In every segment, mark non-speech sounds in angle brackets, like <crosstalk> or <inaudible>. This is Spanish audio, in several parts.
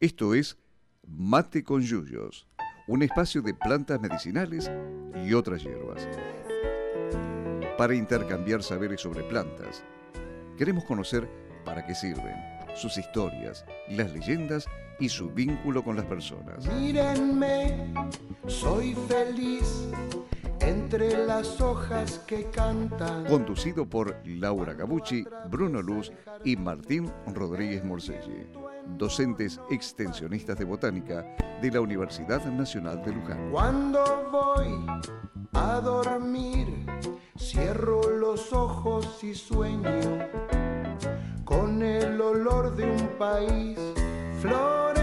Esto es Mate con Yuyos, un espacio de plantas medicinales y otras hierbas. Para intercambiar saberes sobre plantas, queremos conocer para qué sirven, sus historias, las leyendas y su vínculo con las personas. Mírenme, soy feliz entre las hojas que cantan. Conducido por Laura Gabucci, Bruno Luz y Martín Rodríguez Morselli, docentes extensionistas de botánica de la Universidad Nacional de Luján. Cuando voy a dormir, cierro los ojos y sueño con el olor de un país florecido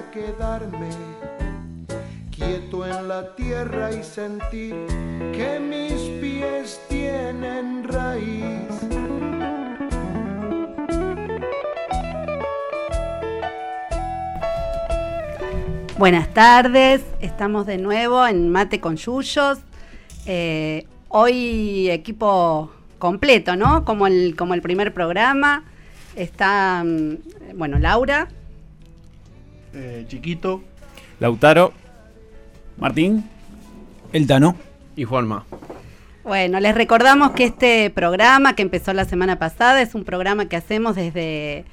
quedarme quieto en la tierra y sentir que mis pies tienen raíz. Buenas tardes, estamos de nuevo en Mate con Yuyos. Eh, hoy equipo completo, ¿no? Como el, como el primer programa. Está, mm, bueno, Laura. Eh, chiquito. Lautaro. Martín. El Tano. Y Juanma. Bueno, les recordamos que este programa que empezó la semana pasada es un programa que hacemos desde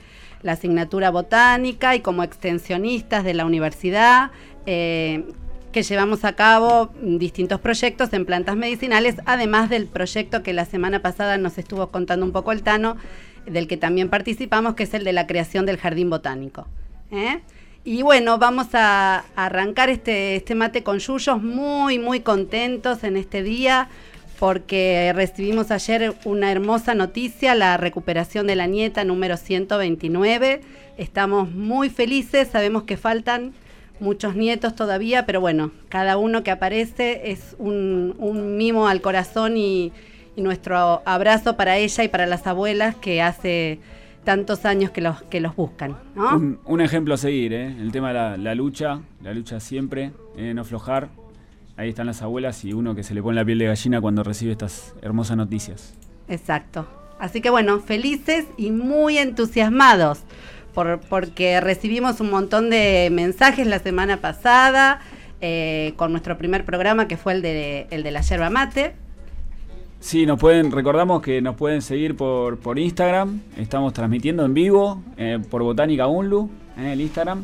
la asignatura botánica y como extensionistas de la universidad, eh, que llevamos a cabo distintos proyectos en plantas medicinales, además del proyecto que la semana pasada nos estuvo contando un poco el Tano, del que también participamos, que es el de la creación del jardín botánico. ¿eh? Y bueno, vamos a arrancar este, este mate con yuyos muy, muy contentos en este día porque recibimos ayer una hermosa noticia, la recuperación de la nieta número 129. Estamos muy felices, sabemos que faltan muchos nietos todavía, pero bueno, cada uno que aparece es un, mimo al corazón y, nuestro abrazo para ella y para las abuelas que hace tantos años que los, que los buscan. ¿no? Un, un, ejemplo a seguir, ¿eh? el tema de la, la lucha, la lucha siempre, eh, no aflojar, ahí están las abuelas y uno que se le pone la piel de gallina cuando recibe estas hermosas noticias. Exacto. Así que bueno, felices y muy entusiasmados por, porque recibimos un montón de mensajes la semana pasada eh, con nuestro primer programa que fue el de, el de la yerba mate. Sí, nos pueden, recordamos que nos pueden seguir por, por Instagram, estamos transmitiendo en vivo eh, por Botánica Unlu en el Instagram.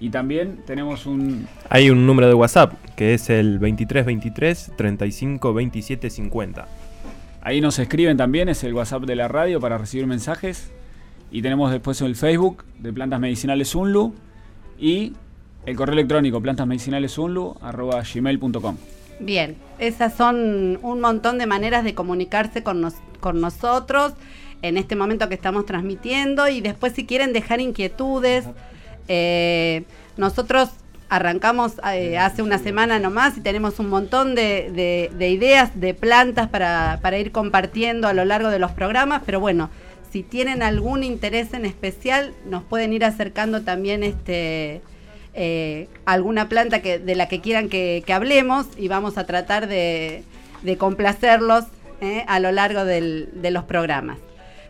Y también tenemos un... Hay un número de WhatsApp que es el 2323 35 27 50. Ahí nos escriben también, es el WhatsApp de la radio para recibir mensajes. Y tenemos después el Facebook de Plantas Medicinales Unlu y el correo electrónico plantasmedicinalesunlu.gmail.com Bien, esas son un montón de maneras de comunicarse con, nos, con nosotros en este momento que estamos transmitiendo y después si quieren dejar inquietudes. Eh, nosotros arrancamos eh, hace una semana nomás y tenemos un montón de, de, de ideas de plantas para, para, ir compartiendo a lo largo de los programas, pero bueno, si tienen algún interés en especial, nos pueden ir acercando también este eh, alguna planta que, de la que quieran que, hablemos y vamos a tratar de, complacerlos eh, a lo largo de los programas.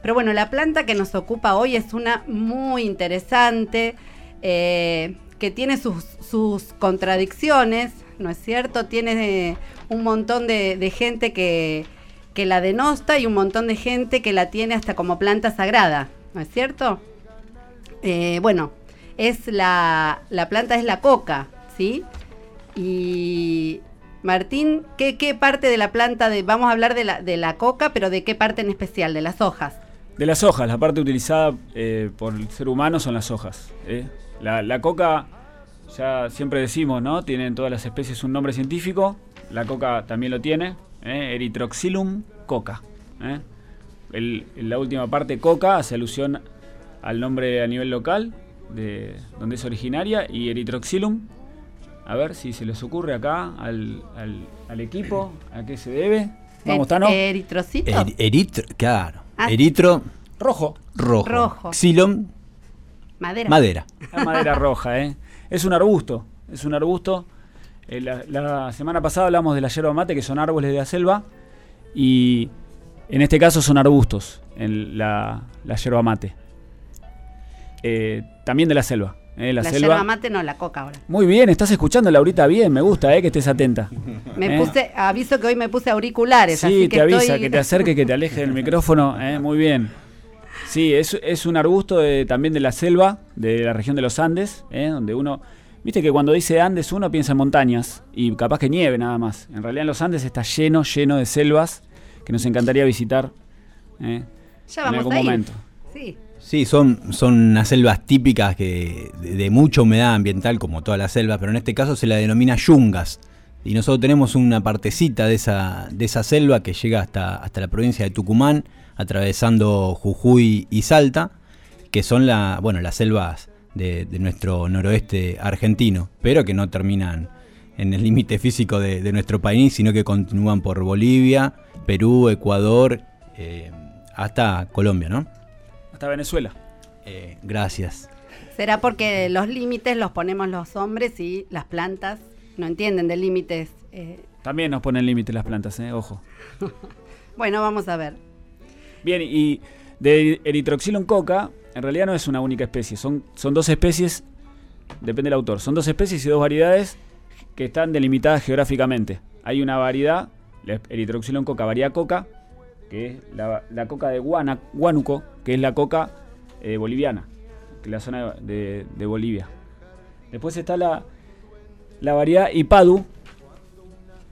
Pero bueno, la planta que nos ocupa hoy es una muy interesante. Eh, que tiene sus, contradicciones, ¿no es cierto? Tiene un montón de, gente que, la denosta y un montón de gente que la tiene hasta como planta sagrada, ¿no es cierto? Bueno, es la, la, planta es la coca, ¿sí? Y Martín, ¿qué, qué parte de la planta de, vamos a hablar de la, de la coca, pero de qué parte en especial, de las hojas? De las hojas, la parte utilizada eh, por el ser humano son las hojas. ¿eh? La, la, coca, ya siempre decimos, ¿no? Tienen todas las especies un nombre científico. La coca también lo tiene. ¿eh? Erythroxylum coca. ¿eh? La última parte, coca, hace alusión al nombre a nivel local, de donde es originaria. Y Erythroxylum, a ver si se les ocurre acá al, al, al equipo, a qué se debe. Vamos, Tano. ¿Eritrocito? Er, eritro, claro. Ah. Eritro. Rojo. Rojo. Rojo. Madera. Madera. La madera roja, ¿eh? Es un arbusto. Es un arbusto. Eh, la, la semana pasada hablamos de la yerba mate, que son árboles de la selva, y en este caso son arbustos, en la, la yerba mate. Eh, también de la selva. eh, la, La, selva. yerba mate no, la coca ahora. Muy bien, estás escuchando Laurita bien, me gusta eh, que estés atenta. Me Eh. puse, aviso que hoy me puse auriculares, Sí, así que te avisa, estoy... que te acerque, que te aleje del micrófono. eh, muy bien. Sí, es, es un arbusto de- también de la selva, de la región de los Andes, eh, donde uno... Viste que cuando dice Andes uno piensa en montañas y capaz que nieve nada más. En realidad en los Andes está lleno, lleno de selvas que nos encantaría visitar en algún a ir. momento. Sí. Sí, son, son unas selvas típicas que de, mucha humedad ambiental, como todas las selvas, pero en este caso se la denomina yungas. Y nosotros tenemos una partecita de esa, de esa selva que llega hasta, hasta la provincia de Tucumán, atravesando Jujuy y Salta, que son la, bueno, las selvas de, nuestro noroeste argentino, pero que no terminan en el límite físico de, de nuestro país, sino que continúan por Bolivia, Perú, Ecuador, eh, hasta Colombia, ¿no? Hasta Venezuela. Eh, gracias. Será porque los límites los ponemos los hombres y las plantas no entienden de límites. eh, También nos ponen límite las plantas, eh, ojo. <laughs> bueno, vamos a ver. Bien, y de Erythroxylon coca, en realidad no es una única especie, son, son dos especies, depende del autor, son dos especies y dos variedades que están delimitadas geográficamente. Hay una variedad, la Erythroxylon coca varia coca, que es la, la coca de Guana- que es la coca eh, boliviana, que es la zona de, de Bolivia. Después está la, la variedad Ipadu,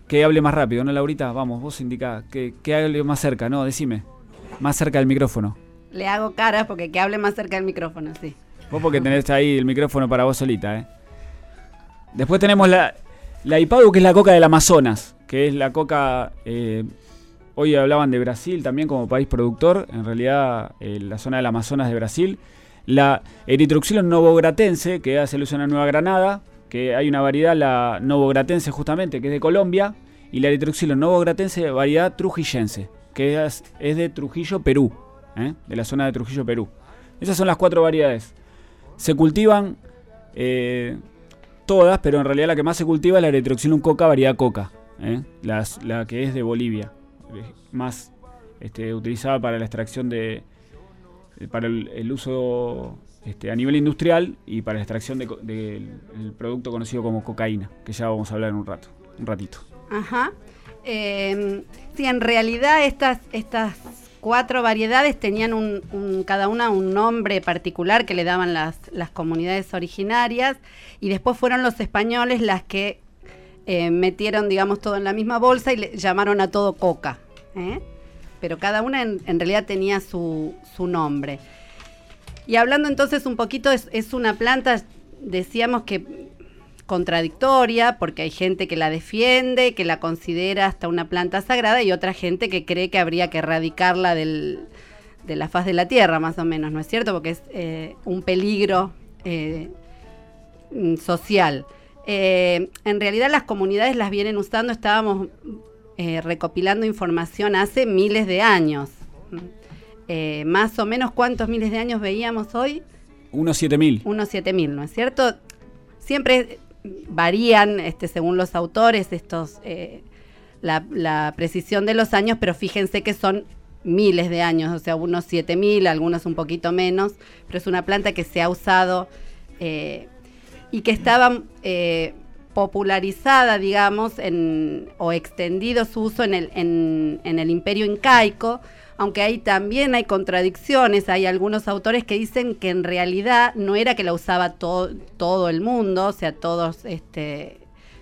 que hable más rápido, ¿no, Laurita? Vamos, vos indica que, que hable más cerca, no, decime. Más cerca del micrófono. Le hago caras porque que hable más cerca del micrófono, sí. Vos porque tenés ahí el micrófono para vos solita, ¿eh? Después tenemos la, la Ipadu, que es la coca del Amazonas, que es la coca... eh, hoy hablaban de Brasil también como país productor, en realidad eh, la zona del Amazonas de Brasil. La Erythroxylon novogratense, que hace alusión a Nueva Granada, que hay una variedad, la novogratense justamente, que es de Colombia, y la Erythroxylon novogratense, variedad trujillense, que es, de Trujillo, Perú, ¿eh? de la zona de Trujillo, Perú. Esas son las cuatro variedades. Se cultivan eh, todas, pero en realidad la que más se cultiva es la Erythroxylon coca, variedad coca. Las- la que es de Bolivia, más este, utilizada para la extracción de, eh, para el, uso este, a nivel industrial y para la extracción del de, producto conocido como cocaína, que ya vamos a hablar en un rato, un ratito. Ajá. Eh, sí, en realidad estas, estas cuatro variedades tenían un, un- cada una un nombre particular que le daban las, las comunidades originarias y después fueron los españoles las que eh, metieron, digamos, todo en la misma bolsa y le llamaron a todo coca. ¿eh? Pero cada una en, realidad tenía su, su nombre. Y hablando entonces un poquito, es, una planta, decíamos que contradictoria, porque hay gente que la defiende, que la considera hasta una planta sagrada, y otra gente que cree que habría que erradicarla del, de la faz de la tierra, más o menos, ¿no es cierto? Porque es eh, un peligro mm, social. Eh, en realidad las comunidades las vienen usando, estábamos eh, recopilando información hace miles de años. Eh, más o menos cuántos miles de años veíamos hoy, Unos 7000. unos 7000, ¿no es cierto? Siempre varían, este, según los autores, estos la, la precisión de los años, pero fíjense que son miles de años, o sea, unos 7000, algunos un poquito menos, pero es una planta que se ha usado eh, y que estaba eh, popularizada, digamos, en, o extendido su uso en el, en, el imperio incaico, aunque ahí también hay contradicciones, hay algunos autores que dicen que en realidad no era que la usaba to- todo el mundo, o sea, todos, este,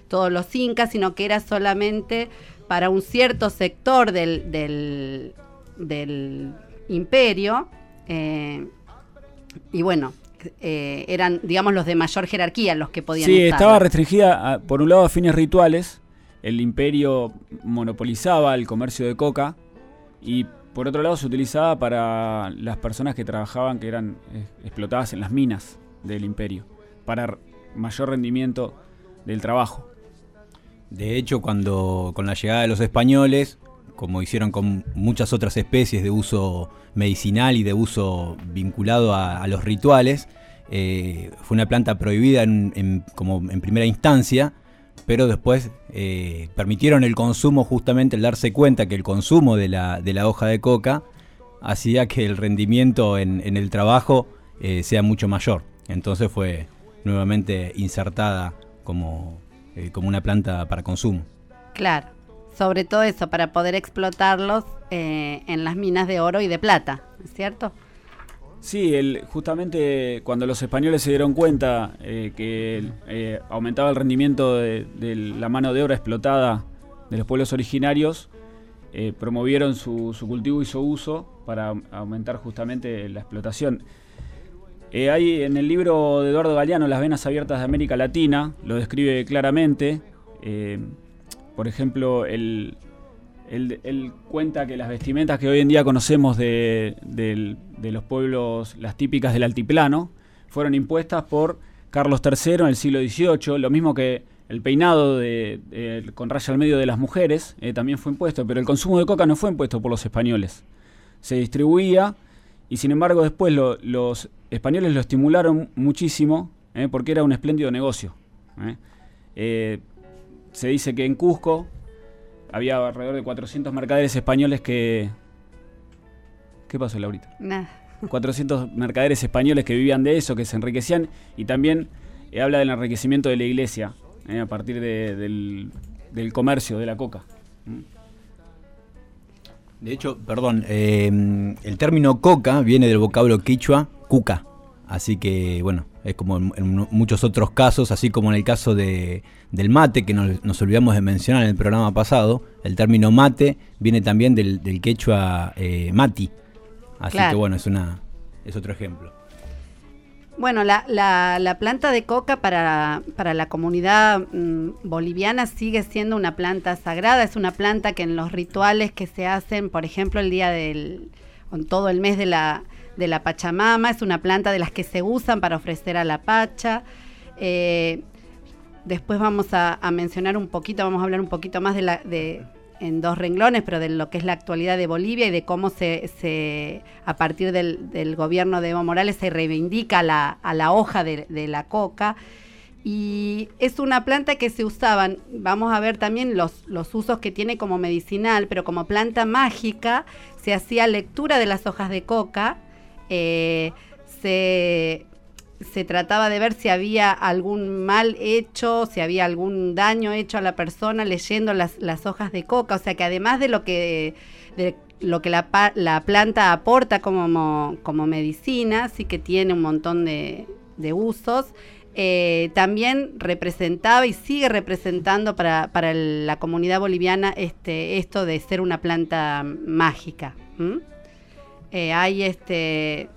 todos los incas, sino que era solamente para un cierto sector del, del, del imperio. eh, y bueno, eh, eran, digamos, los de mayor jerarquía los que podían Sí, estaba restringida, a- por un lado, a fines rituales. El imperio monopolizaba el comercio de coca. Y por otro lado, se utilizaba para las personas que trabajaban, que eran eh, explotadas en las minas del imperio. Para mayor rendimiento del trabajo. De hecho, cuando con la llegada de los españoles, como hicieron con muchas otras especies de uso medicinal y de uso vinculado a, los rituales, eh, fue una planta prohibida en, como en primera instancia, pero después eh, permitieron el consumo justamente el darse cuenta que el consumo de la, de la hoja de coca hacía que el rendimiento en, el trabajo eh, sea mucho mayor. Entonces fue nuevamente insertada como, como una planta para consumo. Claro, sobre todo eso, para poder explotarlos eh, en las minas de oro y de plata, ¿es cierto? Sí, el, justamente cuando los españoles se dieron cuenta eh, que eh, aumentaba el rendimiento de, la mano de obra explotada de los pueblos originarios, promovieron su, su cultivo y su uso para au- aumentar justamente la explotación. Hay en el libro de Eduardo Galeano, Las venas abiertas de América Latina, lo describe claramente. Por ejemplo, él, cuenta que las vestimentas que hoy en día conocemos de, los pueblos, las típicas del altiplano, fueron impuestas por Carlos III en el siglo XVIII, lo mismo que el peinado con raya al medio de las mujeres eh, también fue impuesto, pero el consumo de coca no fue impuesto por los españoles. Se distribuía y sin embargo después lo- los españoles lo estimularon muchísimo eh, porque era un espléndido negocio. eh. Se dice que en Cusco había alrededor de 400 mercaderes españoles que... ¿Qué pasó, Laurita? Nada. 400 mercaderes españoles que vivían de eso, que se enriquecían, y también eh, habla del enriquecimiento de la iglesia eh, a partir de- del, del comercio de la coca. De hecho, perdón, eh, el término coca viene del vocablo quichua cuca. Así que, bueno, es como en, en muchos otros casos, así como en el caso de, del mate, que nos, nos olvidamos de mencionar en el programa pasado, el término mate viene también del, del quechua eh, mati. Así Claro. que, bueno, es, una, es otro ejemplo. Bueno, la, la- la planta de coca para, para la comunidad mm, boliviana sigue siendo una planta sagrada, es una planta que en los rituales que se hacen, por ejemplo, el día del, con todo el mes de la, de la Pachamama, es una planta de las que se usan para ofrecer a la Pacha. Eh, después vamos a, mencionar un poquito, vamos a hablar un poquito más de la, de, en dos renglones, pero de lo que es la actualidad de Bolivia y de cómo se, se a partir del, del gobierno de Evo Morales se reivindica la, a la hoja de, de la coca. Y es una planta que se usaban, vamos a ver también los, los usos que tiene como medicinal, pero como planta mágica se hacía lectura de las hojas de coca, eh, se, se trataba de ver si había algún mal hecho, si había algún daño hecho a la persona leyendo las, hojas de coca. O sea que además de lo que, de lo que la, planta aporta como, como medicina, sí que tiene un montón de, de usos. eh, también representaba y sigue representando para, para la comunidad boliviana este, esto de ser una planta mágica. Eh, hay este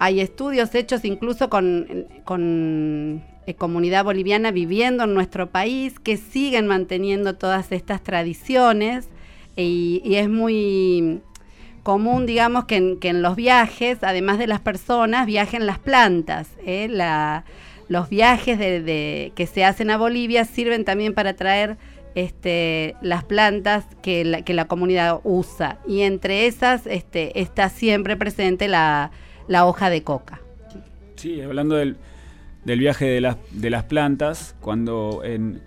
hay estudios hechos incluso con, con eh, comunidad boliviana viviendo en nuestro país que siguen manteniendo todas estas tradiciones y, es muy común, digamos, que en, que en los viajes, además de las personas, viajen las plantas. ¿eh? Los viajes de- que se hacen a Bolivia sirven también para traer este, las plantas que la, que la comunidad usa. Y entre esas este, está siempre presente la, la hoja de coca. Sí, hablando del, del viaje de las, de las plantas, cuando en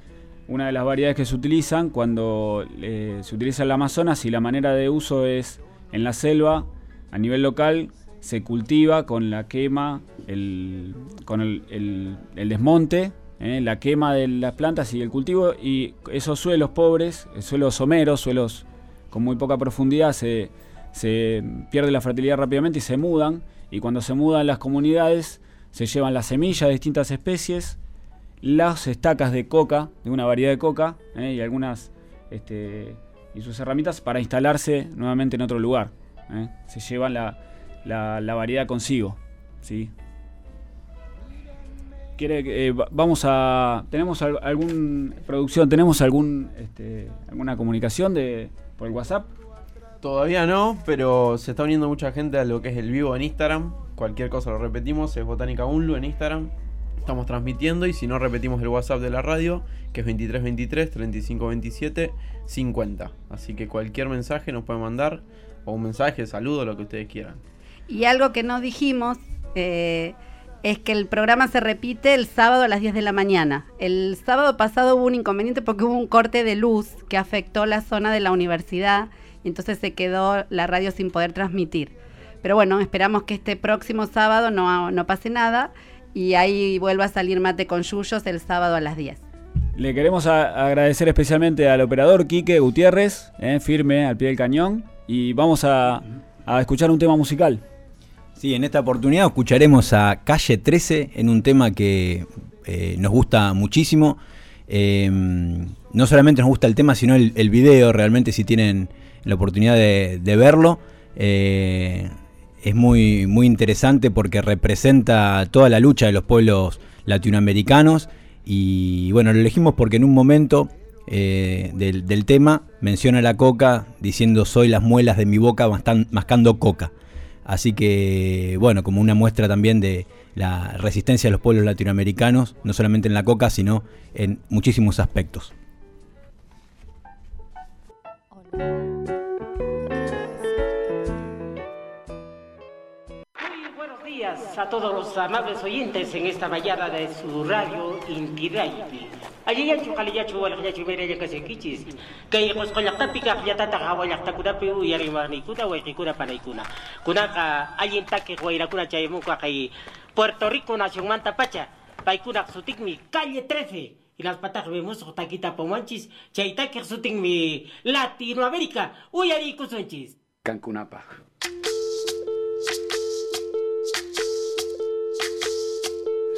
una de las variedades que se utilizan, cuando eh, se utiliza el Amazonas y la manera de uso es en la selva, a nivel local, se cultiva con la quema, el, con el, el- el desmonte, eh, la quema de las plantas y el cultivo, y esos suelos pobres, suelos someros, suelos con muy poca profundidad, se, se pierde la fertilidad rápidamente y se mudan. Y cuando se mudan las comunidades, se llevan las semillas de distintas especies, las estacas de coca, de una variedad de coca, eh, y algunas este, y sus herramientas para instalarse nuevamente en otro lugar. eh. Se llevan la, la- la variedad consigo. ¿sí? Quiere, que, eh, va- vamos a. ¿Tenemos al- algún. producción, tenemos algún este, alguna comunicación de por el WhatsApp? Todavía no, pero se está uniendo mucha gente a lo que es el vivo en Instagram. Cualquier cosa lo repetimos, es Botánica Unlu en Instagram. Estamos transmitiendo y si no repetimos el WhatsApp de la radio, que es 2323 3527 50. Así que cualquier mensaje nos puede mandar, o un mensaje, saludo, lo que ustedes quieran. Y algo que no dijimos, eh, es que el programa se repite el sábado a las 10 de la mañana. El sábado pasado hubo un inconveniente porque hubo un corte de luz que afectó la zona de la universidad y entonces se quedó la radio sin poder transmitir. Pero bueno, esperamos que este próximo sábado no, no pase nada y ahí vuelva a salir Mate con Yuyos el sábado a las 10. Le queremos agradecer especialmente al operador Quique Gutiérrez, eh, firme al pie del cañón, y vamos a, a escuchar un tema musical. Sí, en esta oportunidad escucharemos a Calle 13 en un tema que eh, nos gusta muchísimo. Eh, no solamente nos gusta el tema, sino el, video, realmente si tienen la oportunidad de, verlo. eh, es muy, muy interesante porque representa toda la lucha de los pueblos latinoamericanos. Y bueno, lo elegimos porque en un momento eh, del, del tema menciona la coca diciendo soy las muelas de mi boca mascando coca. Así que, bueno, como una muestra también de la resistencia de los pueblos latinoamericanos, no solamente en la coca, sino en muchísimos aspectos. A todos los amables oyentes en esta mañana de su radio Inti Radio. Allí ya chukali ya chuwal ya chumere ya kasi kichis. Kay kos kolak tapi ka ya tata ka walak ta kuda pe yari mani kuda wa kuda panay kuna. Kuna ka allí ta que guaira kuna chay mo ka kay Puerto Rico nación manta pacha. Pai kuna sutik mi calle 13. Y las patas vemos o taquita pomanchis. Chay ta que mi Latinoamérica. Uy ari kusonchis. Cancunapa.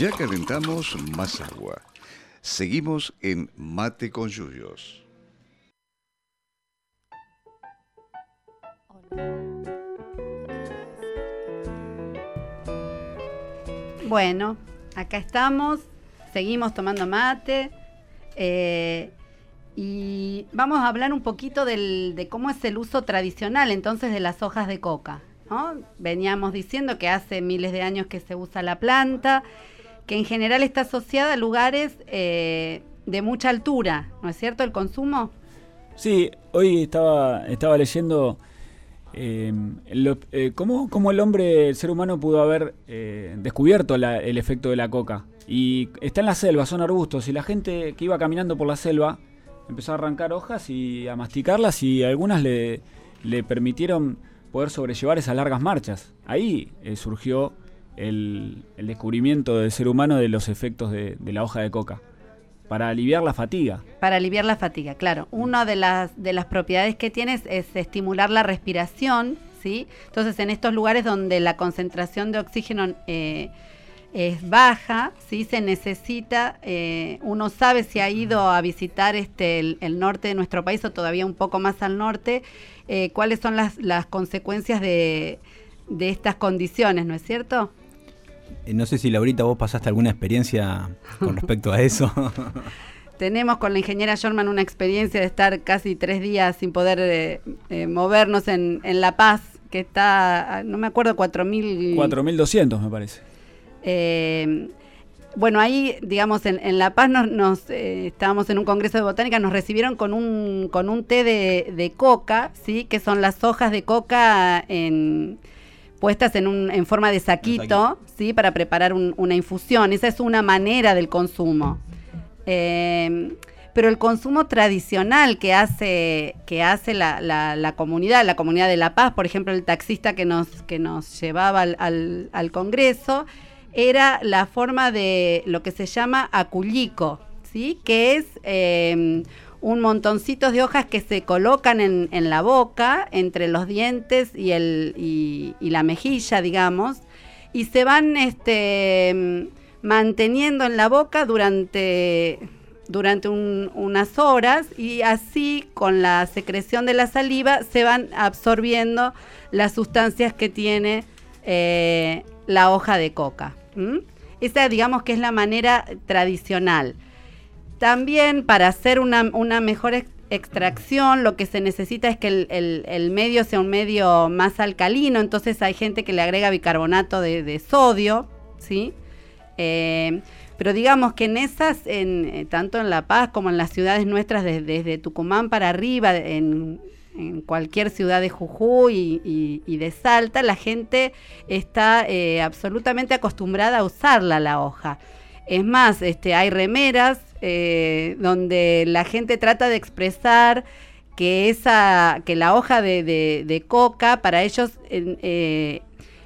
Ya calentamos más agua. Seguimos en Mate con Yuyos. Bueno, acá estamos, seguimos tomando mate eh, y vamos a hablar un poquito de cómo es el uso tradicional entonces de las hojas de coca. Veníamos diciendo que hace miles de años que se usa la planta, que en general está asociada a lugares eh, de mucha altura, ¿no es cierto? El consumo. Sí, hoy estaba, estaba leyendo eh, lo- eh, cómo, cómo el hombre, el ser humano pudo haber descubierto el efecto de la coca. Y está en la selva, son arbustos, y la gente que iba caminando por la selva empezó a arrancar hojas y a masticarlas y algunas le, le permitieron poder sobrellevar esas largas marchas. Ahí surgió el, descubrimiento del ser humano de los efectos de, la hoja de coca, para aliviar la fatiga. Para aliviar la fatiga, claro. Una de las, de las propiedades que tienes es estimular la respiración, ¿sí? Entonces, en estos lugares donde la concentración de oxígeno eh, es baja, ¿sí? Se necesita, eh, uno sabe si ha ido a visitar este, el, el norte de nuestro país o todavía un poco más al norte, eh, cuáles son las, las consecuencias de, de estas condiciones, ¿no es cierto? Eh, No sé si Laurita vos pasaste alguna experiencia con respecto a eso. <laughs> Tenemos con la ingeniera Jorman una experiencia de estar casi tres días sin poder eh, eh, movernos en, en La Paz, que está, no me acuerdo, 4.000... 4.200 me parece. Eh, bueno, ahí, digamos, en, en La Paz nos, nos, eh, estábamos en un congreso de botánica, nos recibieron con un, con un té de, de coca, ¿sí? Que son las hojas de coca en, puestas en, un, en forma de saquito, ¿sí? Para preparar un- una infusión. Esa es una manera del consumo. Eh, pero el consumo tradicional que hace, que hace la, la- la comunidad, la comunidad de La Paz, por ejemplo, el taxista que nos, que nos llevaba al, al- al Congreso, era la forma de lo que se llama acullico, ¿sí? que es eh, un montoncito de hojas que se colocan en, en la boca, entre los dientes y, el, y, la mejilla, digamos, y se van este, manteniendo en la boca durante, durante un- unas horas y así con la secreción de la saliva se van absorbiendo las sustancias que tiene eh, la hoja de coca. ¿m? Esa digamos que es la manera tradicional. También para hacer una, una mejor ex- extracción lo que se necesita es que el, el- medio sea un medio más alcalino, entonces hay gente que le agrega bicarbonato de, de sodio, ¿sí? Eh, pero digamos que en esas, en, eh, tanto en La Paz como en las ciudades nuestras, de- desde Tucumán para arriba, en, en cualquier ciudad de Jujuy y, y- y de Salta, la gente está eh, absolutamente acostumbrada a usarla la hoja. Es más, este, hay remeras eh, donde la gente trata de expresar que esa, que la hoja de, de- coca para ellos eh,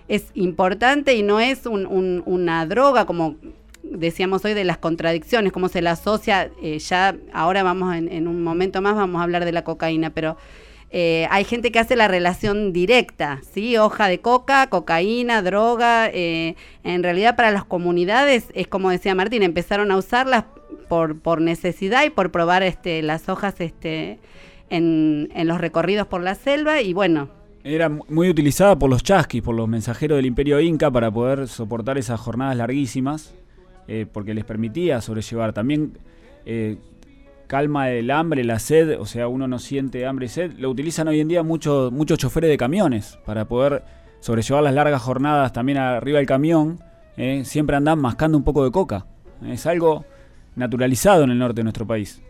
es importante y no es un- un- una droga como decíamos hoy de las contradicciones, cómo se la asocia, eh, ya ahora vamos en, en un momento más vamos a hablar de la cocaína, pero hay gente que hace la relación directa, ¿sí? Hoja de coca, cocaína, droga. en realidad para las comunidades es como decía Martín, empezaron a usarlas por, necesidad y por probar este, las hojas este, en, los recorridos por la selva y bueno, Era mu- muy utilizada por los chasquis, por los mensajeros del imperio inca para poder soportar esas jornadas larguísimas, eh, porque les permitía sobrellevar. También eh, calma el hambre, la sed, o sea, uno no siente hambre y sed. Lo utilizan hoy en día muchos muchos choferes de camiones para poder sobrellevar las largas jornadas también arriba del camión. eh, siempre andan mascando un poco de coca. Es algo naturalizado en el norte de nuestro país.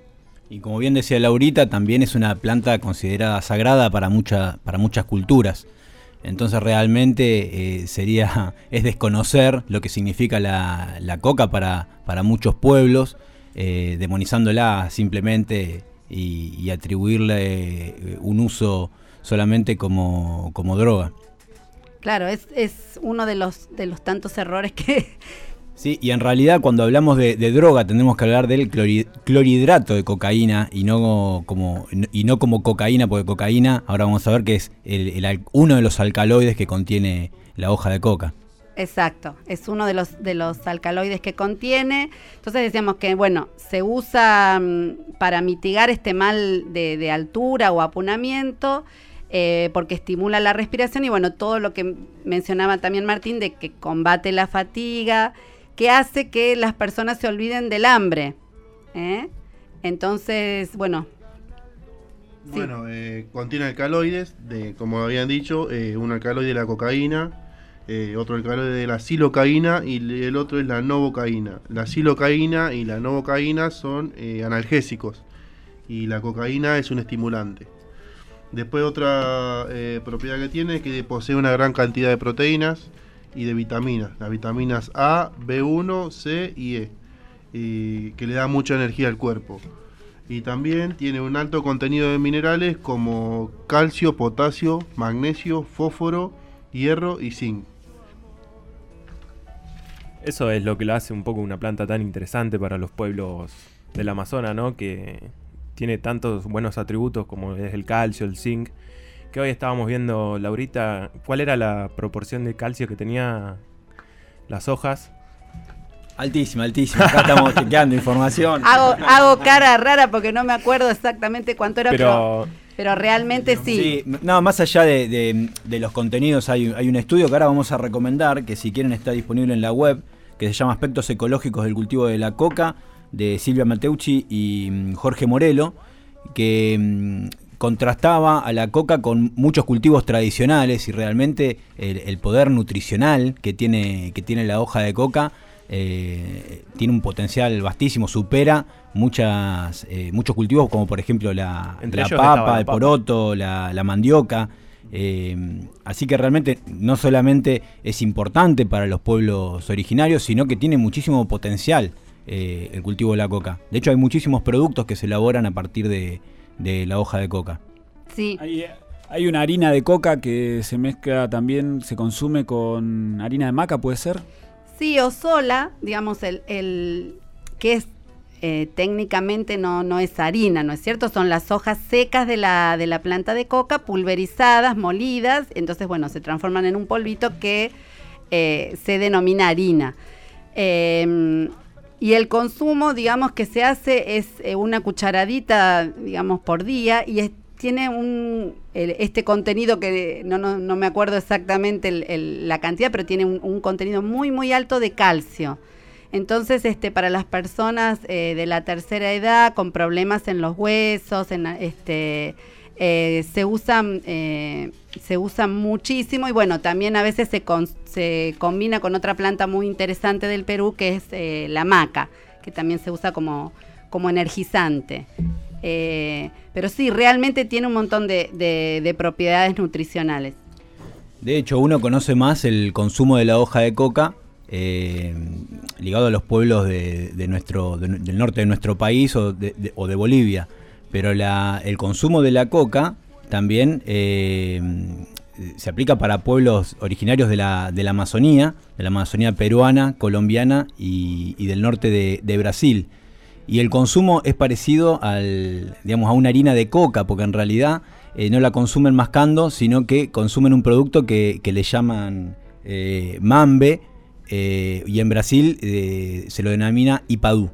Y como bien decía Laurita, también es una planta considerada sagrada para, mucha- para muchas culturas. Entonces realmente eh, sería, <laughs> es desconocer lo que significa la, la coca para, para muchos pueblos, eh, demonizándola simplemente y, y atribuirle eh, un uso solamente como, como droga. claro, es, es uno de los, de los tantos errores que, Sí, y en realidad cuando hablamos de, droga tendremos que hablar del clori- clorhidrato de cocaína y no como y no como cocaína, porque cocaína, ahora vamos a ver que es el- el uno de los alcaloides que contiene la hoja de coca. Exacto, es uno de los, de los alcaloides que contiene. Entonces decíamos que, bueno, se usa mm, para mitigar este mal de, de altura o apunamiento, eh, porque estimula la respiración y, bueno, todo lo que mencionaba también Martín de que combate la fatiga, que hace que las personas se olviden del hambre. ¿eh? Entonces, bueno. Bueno, eh, contiene alcaloides, de, como habían dicho, eh, un alcaloide de la cocaína, eh, otro alcaloide de la silocaína y el otro es la novocaína. La silocaína y la novocaína son analgésicos y la cocaína es un estimulante. Después otra propiedad que tiene es que posee una gran cantidad de proteínas y de vitaminas. Las vitaminas A, B1, C y E, y que le da mucha energía al cuerpo. Y también tiene un alto contenido de minerales como calcio, potasio, magnesio, fósforo, hierro y zinc. Eso es lo que lo hace un poco una planta tan interesante para los pueblos del Amazonas, ¿no? Que tiene tantos buenos atributos como es el calcio, el zinc. Que hoy estábamos viendo, Laurita, ¿cuál era la proporción de calcio que tenía las hojas? Altísima, altísima. Acá estamos <laughs> chequeando información. hago, hago cara rara porque no me acuerdo exactamente cuánto era, pero, Pero- pero realmente sí. Sí, no, más allá de, de- de los contenidos, hay, hay un estudio que ahora vamos a recomendar, que si quieren está disponible en la web, que se llama Aspectos Ecológicos del Cultivo de la Coca, de Silvia Mateucci y mm, Jorge Morelo, que mm, contrastaba a la coca con muchos cultivos tradicionales y realmente el, el poder nutricional que tiene, que tiene la hoja de coca eh, tiene un potencial vastísimo, supera muchas, eh, muchos cultivos como por ejemplo la, la papa, el papa. poroto, la, la mandioca. eh, así que realmente no solamente es importante para los pueblos originarios, sino que tiene muchísimo potencial el cultivo de la coca. De hecho, hay muchísimos productos que se elaboran a partir de, de la hoja de coca. Sí. Hay, hay una harina de coca que se mezcla también, se consume con harina de maca, ¿puede ser? Sí, o sola, digamos, el, el que es eh, técnicamente no, no es harina, ¿no es cierto? Son las hojas secas de la, de la planta de coca, pulverizadas, molidas, entonces, bueno, se transforman en un polvito que eh, se denomina harina. Eh, y el consumo, digamos, que se hace es eh, una cucharadita, digamos, por día y es- tiene un, este contenido que no, no, no me acuerdo exactamente la cantidad, pero tiene un, contenido muy, muy alto de calcio. Entonces, este, para las personas eh, de la tercera edad con problemas en los huesos, en, este, eh, se usan se usan muchísimo y bueno también a veces se, se combina con otra planta muy interesante del Perú que es eh, la maca que también se usa como como energizante Eh, pero sí realmente tiene un montón de, de- de propiedades nutricionales De hecho, uno conoce más el consumo de la hoja de coca eh, ligado a los pueblos de, de nuestro, de nu- del norte de nuestro país o de, de- o de Bolivia. Pero la- el consumo de la coca también eh, se aplica para pueblos originarios de la, Amazonía, de la Amazonía peruana, colombiana y, del norte de, Brasil. Y el consumo es parecido al, digamos, a una harina de coca, porque en realidad eh, no la consumen mascando, sino que consumen un producto que, que le llaman eh, mambe, y en Brasil se lo denomina ipadú.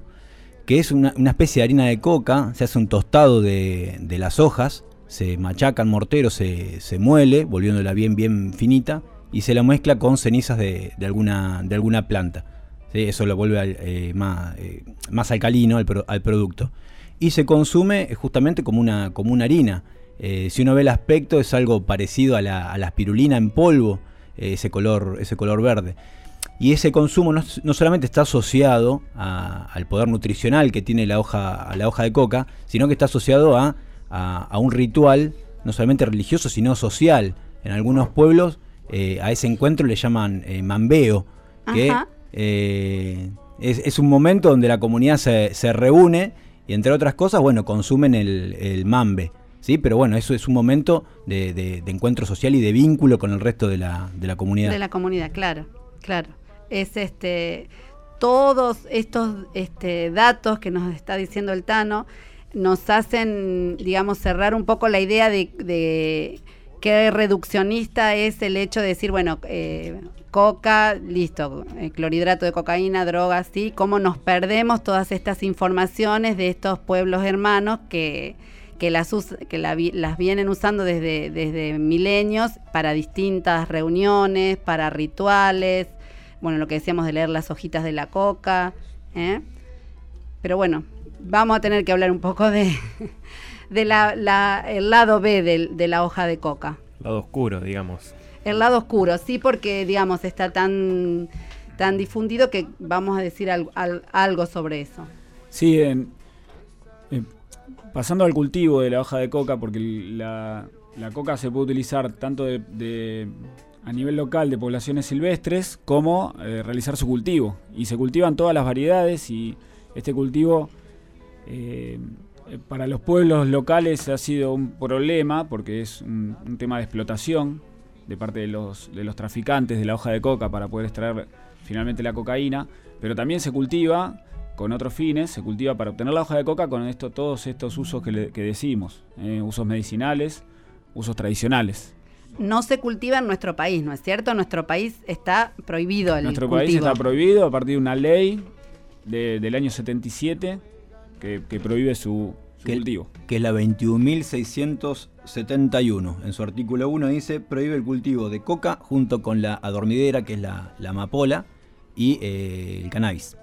que es una, especie de harina de coca, se hace un tostado de las hojas, se machaca en mortero, se, se muele, volviéndola bien, bien finita, y se la mezcla con cenizas de, de alguna, de alguna planta. Eso lo vuelve eh, más, eh, más alcalino al, pro- al producto. Y se consume eh, justamente como una, como una harina. Si uno ve el aspecto es algo parecido a la, a la espirulina en polvo, ese, color, ese color verde. Y ese consumo no, no solamente está asociado al poder nutricional que tiene la hoja, a la hoja de coca, sino que está asociado a, a- a un ritual, no solamente religioso, sino social. En algunos pueblos eh, a ese encuentro le llaman eh, mambeo, que eh, es, es un momento donde la comunidad se, se reúne y entre otras cosas, bueno, consumen el, el mambe. ¿Sí? Pero bueno, eso es un momento de, de- de encuentro social y de vínculo con el resto de la, de la comunidad. De la comunidad, claro, claro. Es este todos estos este, datos que nos está diciendo el Tano nos hacen, digamos, cerrar un poco la idea de, de qué reduccionista es el hecho de decir, bueno, eh, coca, listo, eh, clorhidrato de cocaína, drogas, sí, cómo nos perdemos todas estas informaciones de estos pueblos hermanos que, que, las, que las vienen usando desde, desde milenios para distintas reuniones, para rituales, bueno, lo que decíamos de leer las hojitas de la coca, ¿eh? pero bueno, vamos a tener que hablar un poco de, de la, la- el lado B del- de la hoja de coca. Lado oscuro, digamos. El lado oscuro, sí, porque digamos está tan tan difundido que vamos a decir al- al- algo sobre eso. Sí, en- eh, pasando al cultivo de la hoja de coca, porque la, la coca se puede utilizar tanto de, de- a nivel local de poblaciones silvestres como eh, realizar su cultivo. Y se cultivan todas las variedades y este cultivo eh, para los pueblos locales ha sido un problema porque es un, un tema de explotación de parte de los, de los traficantes de la hoja de coca para poder extraer finalmente la cocaína, pero también se cultiva con otros fines, se cultiva para obtener la hoja de coca con esto, todos estos usos que, le- que decimos, eh, usos medicinales, usos tradicionales. No se cultiva en nuestro país, ¿no es cierto? En nuestro país está prohibido el Nuestro cultivo. país está prohibido a partir de una ley de- del año 77 que, que prohíbe su, su Que- cultivo. que es la 21.671. En su artículo 1 dice, prohíbe el cultivo de coca junto con la adormidera, que es la, la amapola, y eh, el cannabis.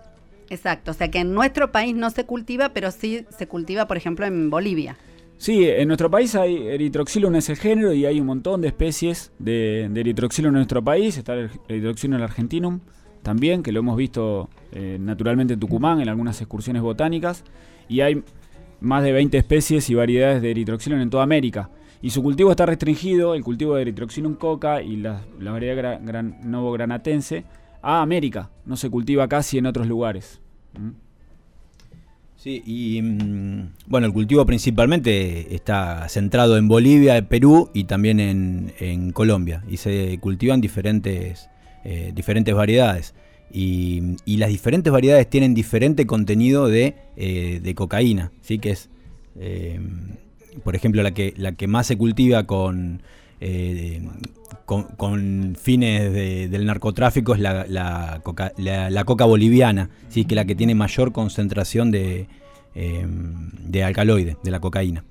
Exacto, o sea que en nuestro país no se cultiva, pero sí se cultiva, por ejemplo, en Bolivia. Sí, en nuestro país hay eritroxilum es el género y hay un montón de especies de, de eritroxilum en nuestro país. Está el eritroxilum argentinum también, que lo hemos visto eh, naturalmente en Tucumán en algunas excursiones botánicas. Y hay más de 20 especies y variedades de eritroxilum en toda América. Y su cultivo está restringido, el cultivo de eritroxilum coca y la, variedad gra- gran- novogranatense, a América. No se cultiva casi en otros lugares. ¿Mm? Sí, y mm, bueno, el cultivo principalmente está centrado en Bolivia, Perú y también en, en Colombia. Y se cultivan diferentes, eh, diferentes variedades. Y, y las diferentes variedades tienen diferente contenido de, eh, de cocaína. ¿sí? Que es, eh, por ejemplo, la que, la que más se cultiva con, eh, con, con fines de- del narcotráfico es la, la coca, la- la coca boliviana, ¿sí? que es la que tiene mayor concentración de, eh, de alcaloide, de la cocaína.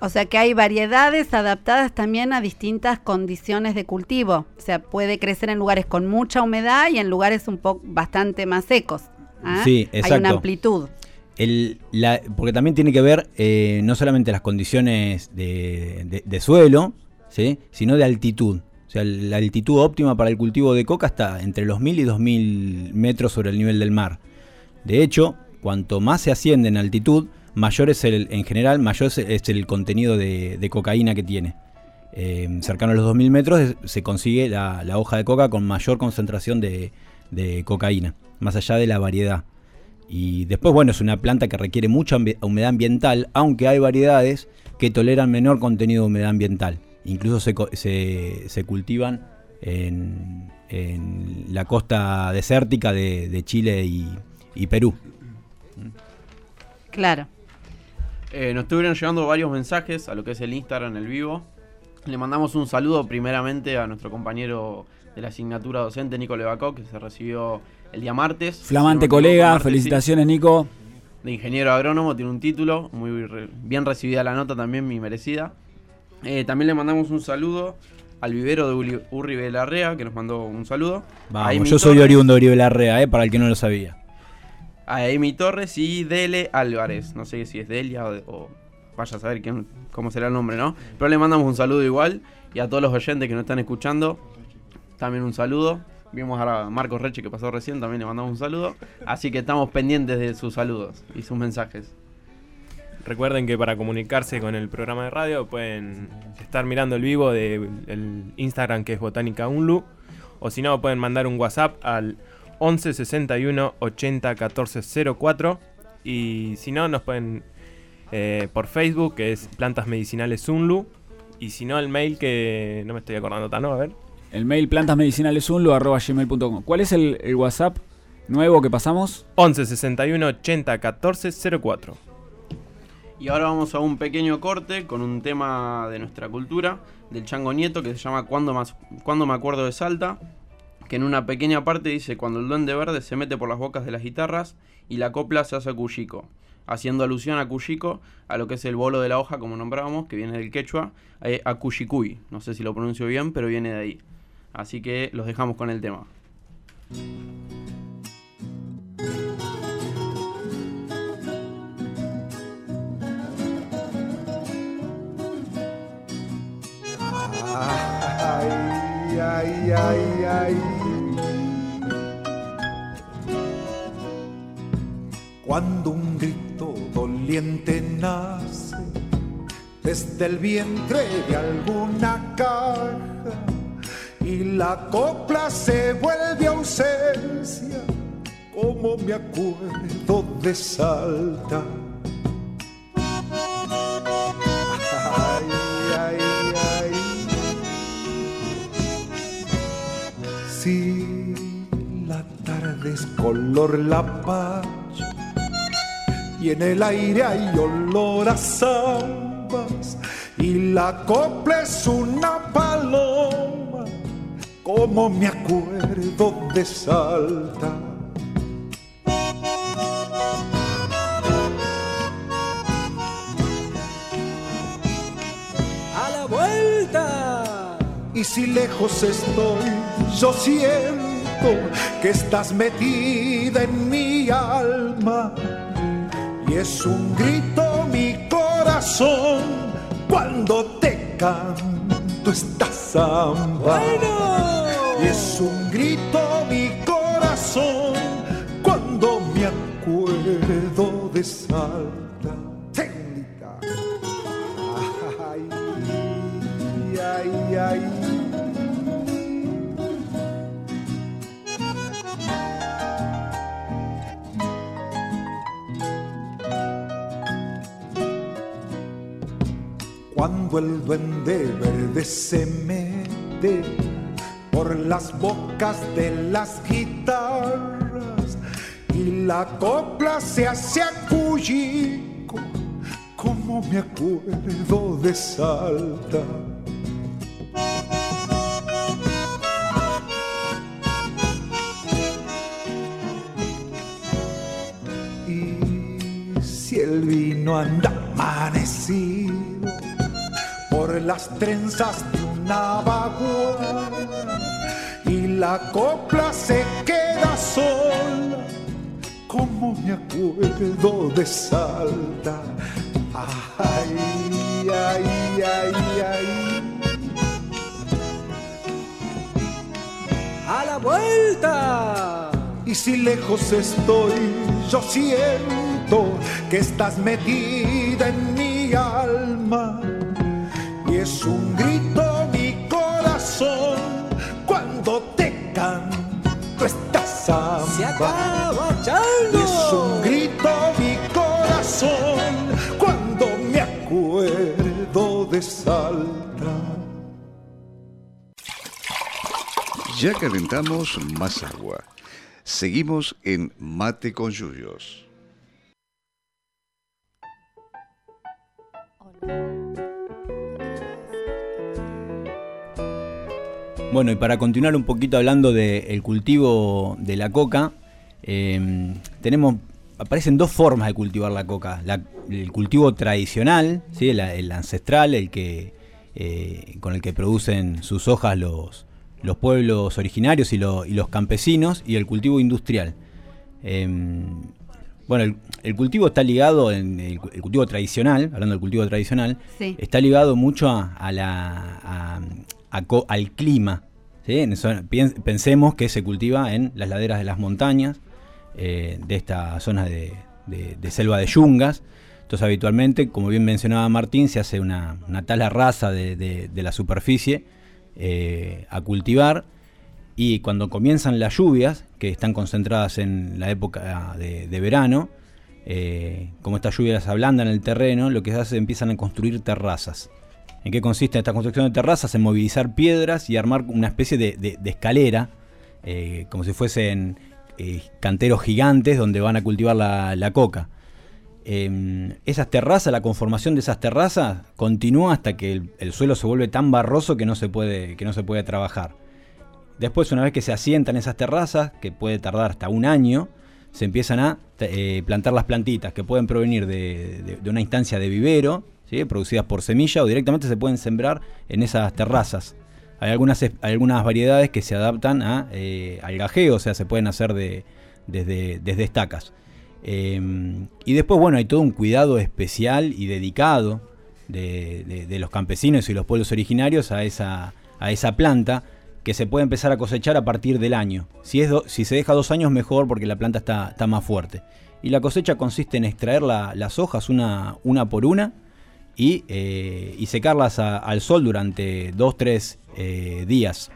O sea que hay variedades adaptadas también a distintas condiciones de cultivo. O sea, puede crecer en lugares con mucha humedad y en lugares un poco bastante más secos. ¿ah? Sí, Hay una exacto. amplitud. El- la- porque también tiene que ver eh, no solamente las condiciones de, de- de suelo, ¿sí? sino de altitud. O sea, la altitud óptima para el cultivo de coca está entre los 1000 y 2000 metros sobre el nivel del mar. De hecho, cuanto más se asciende en altitud, mayor es el, en general, mayor es, es el contenido de, cocaína que tiene. Eh, cercano a los 2000 metros se consigue la, hoja de coca con mayor concentración de, cocaína, más allá de la variedad. Y después, bueno, es una planta que requiere mucha humedad ambiental, aunque hay variedades que toleran menor contenido de humedad ambiental. Incluso se, se- se cultivan en, la costa desértica de, Chile y Perú. Claro. Eh, nos estuvieron llegando varios mensajes a lo que es el Instagram, el vivo. Le mandamos un saludo primeramente a nuestro compañero de la asignatura docente, Nico Levacó, que se recibió el día martes. Flamante Si no colega, martes, sí. felicitaciones Nico. de ingeniero agrónomo, tiene un título, muy re- bien recibida la nota también, mi merecida. Eh, también le mandamos un saludo al vivero de Uli- Urri Larrea, que nos mandó un saludo. Vamos, yo soy oriundo de Larrea, eh, para el que no lo sabía. A Amy Torres y Dele Álvarez. No sé si es Delia o, vaya a saber quién, cómo será el nombre, ¿no? Pero le mandamos un saludo igual. Y a todos los oyentes que nos están escuchando, también un saludo. Vimos a Marcos Reche que pasó recién, también le mandamos un saludo. Así que estamos pendientes de sus saludos y sus mensajes. Recuerden que para comunicarse con el programa de radio pueden estar mirando el vivo del Instagram que es Botánica Unlu. O si no, pueden mandar un WhatsApp al 11 61 80 14 04. Y si no, nos pueden eh, por Facebook que es Plantas Medicinales Unlu. Y si no, el mail que no me estoy acordando tanto, a ver. El mail plantasmedicinalensunlu.gmail.com ¿Cuál es el, el WhatsApp nuevo que pasamos? 11 61 80 14 04. Y ahora vamos a un pequeño corte con un tema de nuestra cultura, del Chango Nieto, que se llama Cuando, más, Cuando me acuerdo de Salta, que en una pequeña parte dice Cuando el duende verde se mete por las bocas de las guitarras y la copla se hace cuyico, haciendo alusión a cuyico, a lo que es el bolo de la hoja, como nombrábamos, que viene del quechua, eh, a cuyicuy. No sé si lo pronuncio bien, pero viene de ahí. Así que los dejamos con el tema. Ay, ay, ay, Cuando un grito doliente nace desde el vientre de alguna caja y la copla se vuelve ausencia, como me acuerdo de Salta. Ay, ay, ay. Si la tarde es color lapacho y en el aire hay olor a zambas y la copla es una paloma, como me acuerdo de Salta. A la vuelta. Y si lejos estoy, yo siento que estás metida en mi alma. Es un grito mi corazón cuando te canto esta samba. Y es un grito mi corazón cuando me acuerdo de Salta. Técnica. Ay, ay, ay. Cuando el duende verde se mete por las bocas de las guitarras y la copla se hace acullico, como me acuerdo de Salta. Y si el vino anda amanecido por las trenzas de una vaguada y la copla se queda sola, como me acuerdo de Salta. Ay, ay, ay, ay. A la vuelta. Y si lejos estoy, yo siento que estás metida en mi alma. Es un grito mi corazón cuando te canto esta samba. Se acaba, Chango. Y es un grito mi corazón cuando me acuerdo de Salta. Ya calentamos más agua. Seguimos en Mate con Yuyos. Bueno, y para continuar un poquito hablando del cultivo de la coca, eh, tenemos aparecen dos formas de cultivar la coca. La- el cultivo tradicional, ¿sí? el, el ancestral, el que eh, con el que producen sus hojas los, los pueblos originarios y, lo- y los campesinos, y el cultivo industrial. Em, bueno, el, el cultivo está ligado, en el, cu- el cultivo tradicional, hablando del cultivo tradicional, Sí. está ligado mucho a, a la, a- al clima. pensemos que se cultiva en las laderas de las montañas, eh, de esta zona de, selva de yungas. Entonces habitualmente, como bien mencionaba Martín, se hace una, una tala de, la superficie eh, a cultivar y cuando comienzan las lluvias, que están concentradas en la época de, verano, eh, como estas lluvias ablandan el terreno, lo que se hace empiezan a construir terrazas. ¿En qué consiste esta construcción de terrazas? En movilizar piedras y armar una especie de, escalera, eh, como si fuesen eh, canteros gigantes donde van a cultivar la, coca. Eh, esas terrazas, la conformación de esas terrazas continúa hasta que el, el suelo se vuelve tan barroso que no se puede, que no se puede trabajar. Después, una vez que se asientan esas terrazas, que puede tardar hasta un año, se empiezan a eh, plantar las plantitas que pueden provenir de una instancia de vivero, producidas por semilla, o directamente se pueden sembrar en esas terrazas. Hay algunas, algunas variedades que se adaptan a, eh, al gajeo, o sea, se pueden hacer de, desde, desde estacas. Eh, y después, bueno, hay todo un cuidado especial y dedicado de, los campesinos y los pueblos originarios a esa, a esa planta que se puede empezar a cosechar a partir del año. Si, es si se deja dos años, mejor porque la planta está, está más fuerte. Y la cosecha consiste en extraer la- las hojas una, una por una y, eh, y secarlas a- al sol durante dos, tres eh, días.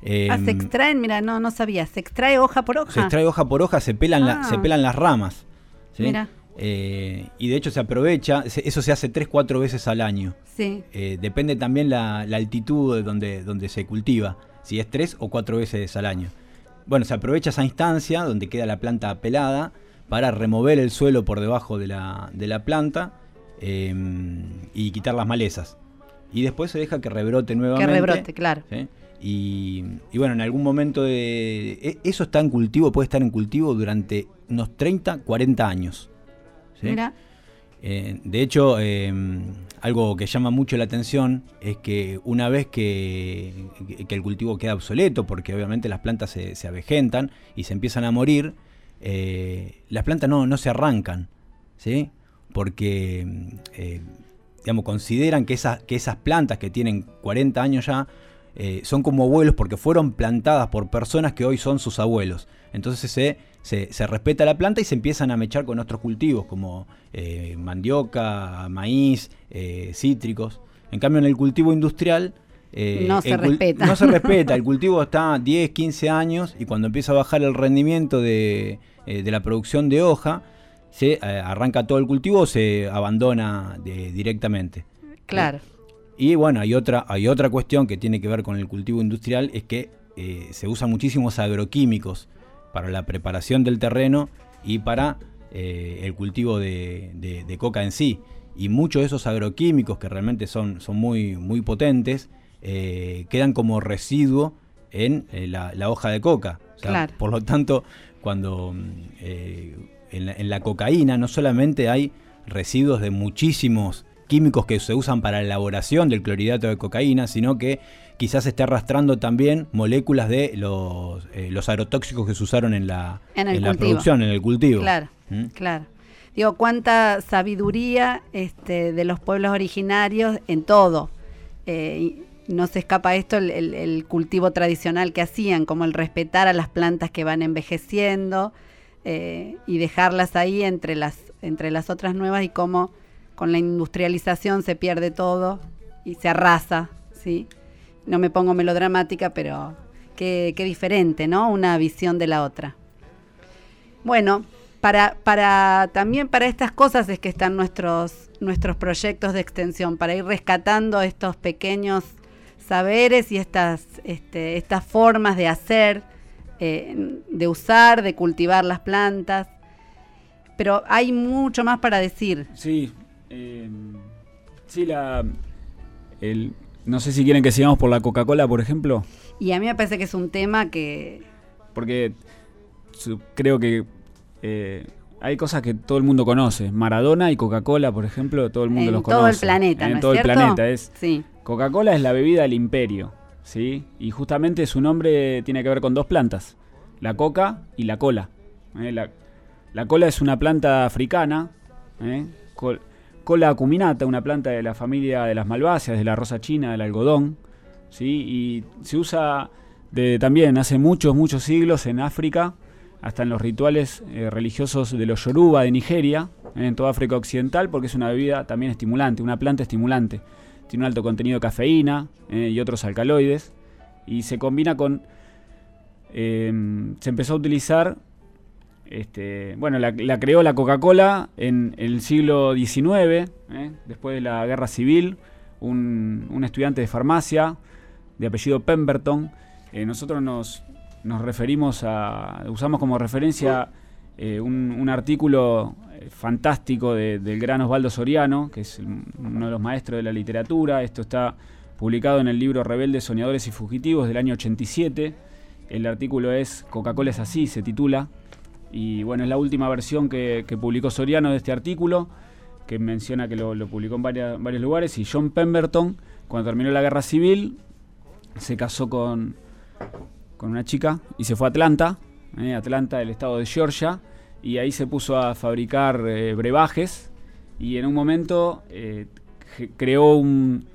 Ah, se Em, extraen, mira, no, no sabía, se extrae hoja por hoja. se extrae hoja por hoja, se pelan, la- Ah. se pelan las ramas. ¿sí? Mira. Eh, y de hecho se aprovecha, se- eso se hace 3-4 veces al año. Sí. Eh, depende también la, la altitud de donde, donde se cultiva, si es 3 o 4 veces al año. Bueno, se aprovecha esa instancia donde queda la planta pelada para remover el suelo por debajo de la, de la planta eh, y quitar las malezas. Y después se deja que rebrote nuevamente. rebrote, claro. ¿sí? Y, y bueno, en algún momento de... e- Eso está en cultivo, puede estar en cultivo durante unos 30, 40 años. ¿sí? Mira, Eh, de hecho, eh, algo que llama mucho la atención es que una vez que, que el cultivo queda obsoleto, porque obviamente las plantas se, se avejentan y se empiezan a morir, eh, las plantas no, no se arrancan, ¿sí? Porque, eh, digamos, consideran que esas, que esas plantas que tienen 40 años ya eh, son como abuelos porque fueron plantadas por personas que hoy son sus abuelos. Entonces se, se, se respeta la planta y se empiezan a mechar con otros cultivos como eh, mandioca, maíz, eh, cítricos. En cambio, en el cultivo industrial... No se respeta. No se <laughs> respeta. El cultivo está 10, 15 años y cuando empieza a bajar el rendimiento de, de la producción de hoja, se eh, arranca todo el cultivo o se abandona de- directamente. claro. Y bueno, hay otra, hay otra cuestión que tiene que ver con el cultivo industrial, es que eh, se usan muchísimos agroquímicos para la preparación del terreno y para eh, el cultivo de, de- de coca en sí. Y muchos de esos agroquímicos, que realmente son, son muy, muy potentes, eh, quedan como residuo en eh, la, la hoja de coca. O sea, Claro. Por lo tanto, cuando mm, eh, en, la, en la cocaína no solamente hay residuos de muchísimos químicos que se usan para la elaboración del clorhidrato de cocaína, sino que quizás esté arrastrando también moléculas de los, eh, los agrotóxicos que se usaron en la, En la producción, en el cultivo. Claro, ¿Mm? claro. Digo, cuánta sabiduría este, de los pueblos originarios en todo. Eh, no se escapa esto el, el- el cultivo tradicional que hacían, como el respetar a las plantas que van envejeciendo eh, y dejarlas ahí entre las, entre las otras nuevas y cómo con la industrialización se pierde todo y se arrasa, ¿sí? No me pongo melodramática, pero qué, qué diferente, ¿no? Una visión de la otra. Bueno, para, para también para estas cosas es que están nuestros, nuestros proyectos de extensión, para ir rescatando estos pequeños saberes y estas, este, estas formas de hacer, eh, de usar, de cultivar las plantas. Pero hay mucho más para decir. Sí, eh, sí, la, el, no sé si quieren que sigamos por la Coca-Cola, por ejemplo, Y a mí me parece que es un tema que... porque su- creo que eh, hay cosas que todo el mundo conoce. Maradona y Coca-Cola, por ejemplo, todo el mundo En los todo conoce. el planeta, En ¿no es todo el cierto? planeta. Es, Sí. Coca-Cola es la bebida del imperio, ¿sí? Y justamente su nombre tiene que ver con dos plantas, la coca y la cola. ¿eh? La, la cola es una planta africana, ¿eh? Col- cola acuminata, una planta de la familia de las malváceas, de la rosa china, del algodón, ¿sí? Y se usa de, también hace muchos, muchos siglos en África, hasta en los rituales eh, religiosos de los Yoruba de Nigeria, ¿eh? en toda África Occidental, porque es una bebida también estimulante, una planta estimulante tiene un alto contenido de cafeína eh, y otros alcaloides y se combina con eh, se empezó a utilizar este, bueno la, creó la Coca-Cola en el siglo XIX eh, después de la guerra civil un, un estudiante de farmacia de apellido Pemberton eh, nosotros nos, nos referimos a usamos como referencia un, artículo fantástico de- del gran Osvaldo Soriano, que es uno de los maestros de la literatura. Esto está publicado en el libro Rebeldes, Soñadores y Fugitivos del año 87. El artículo es Coca-Cola es así, se titula. Y bueno, es la última versión que, publicó Soriano de este artículo, que menciona que lo, publicó en varios lugares. Y John Pemberton, cuando terminó la guerra civil, se casó con, con una chica y se fue a Atlanta, eh, Atlanta, el estado de Georgia, y ahí se puso a fabricar eh, brebajes y en un momento eh, creó un,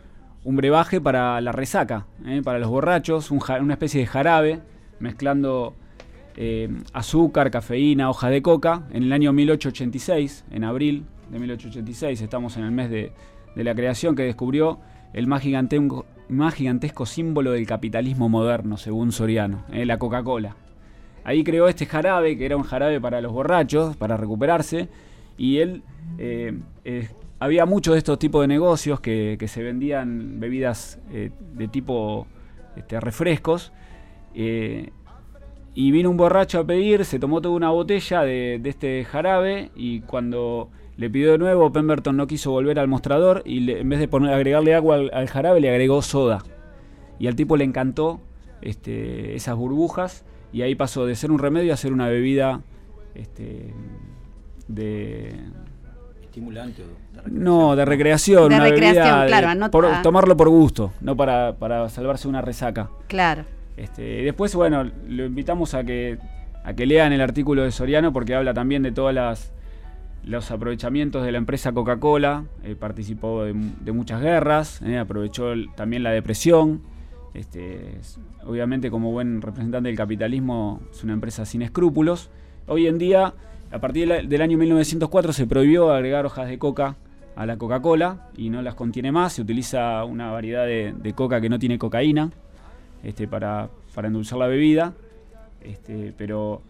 un brebaje para la resaca, eh, para los borrachos, un una especie de jarabe, mezclando azúcar, cafeína, hoja de coca, en el año 1886, en abril de 1886, estamos en el mes de, de la creación que descubrió el más gigantesco, más gigantesco símbolo del capitalismo moderno, según Soriano, la Coca-Cola. Ahí creó este jarabe, que era un jarabe para los borrachos, para recuperarse, y él, eh, había muchos de estos tipos de negocios que, que se vendían bebidas eh, de tipo este, refrescos, eh, y vino un borracho a pedir, se tomó toda una botella de, este jarabe, y cuando le pidió de nuevo, Pemberton no quiso volver al mostrador, y en vez de poner, agregarle agua al, al jarabe, le agregó soda. Y al tipo le encantó este, esas burbujas y ahí pasó de ser un remedio a ser una bebida este, de... Estimulante. No, de recreación. De una bebida recreación, de- claro, anota- por- tomarlo por gusto, no para, para salvarse una resaca. Claro. Este, y después, bueno, lo invitamos a que, a que lean el artículo de Soriano porque habla también de todas las los aprovechamientos de la empresa Coca-Cola, eh, participó de, de muchas guerras, eh, aprovechó el- también la depresión. Este, es- obviamente, como buen representante del capitalismo, es una empresa sin escrúpulos. Hoy en día, a partir del año 1904, se prohibió agregar hojas de coca a la Coca-Cola y no las contiene más. Se utiliza una variedad de, de coca que no tiene cocaína este, para, para endulzar la bebida. Este, pero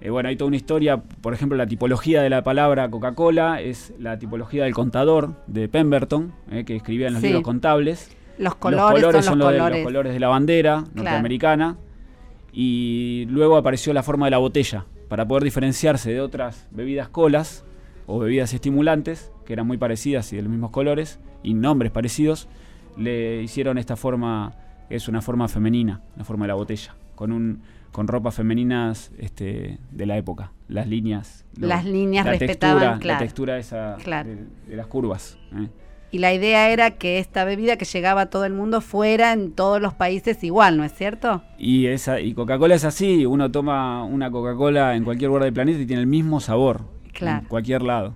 eh, bueno, hay toda una historia, por ejemplo, la tipología de la palabra Coca-Cola es la tipología del contador de Pemberton, eh, que escribía en los Sí. libros contables. Los colores son los lo de- colores. los colores de la bandera Claro. norteamericana. Y luego apareció la forma de la botella, para poder diferenciarse de otras bebidas colas o bebidas estimulantes, que eran muy parecidas y de los mismos colores, y nombres parecidos, le hicieron esta forma, es una forma femenina, la forma de la botella, con un con ropas femeninas este, de la época, las líneas. lo- Las líneas la respetaban, textura, claro. La textura esa Claro. de, de las curvas. ¿eh? Y la idea era que esta bebida que llegaba a todo el mundo fuera en todos los países igual, ¿no es cierto? Y, esa, y Coca-Cola es así, uno toma una Coca-Cola en cualquier lugar del planeta y tiene el mismo sabor, Claro. en cualquier lado.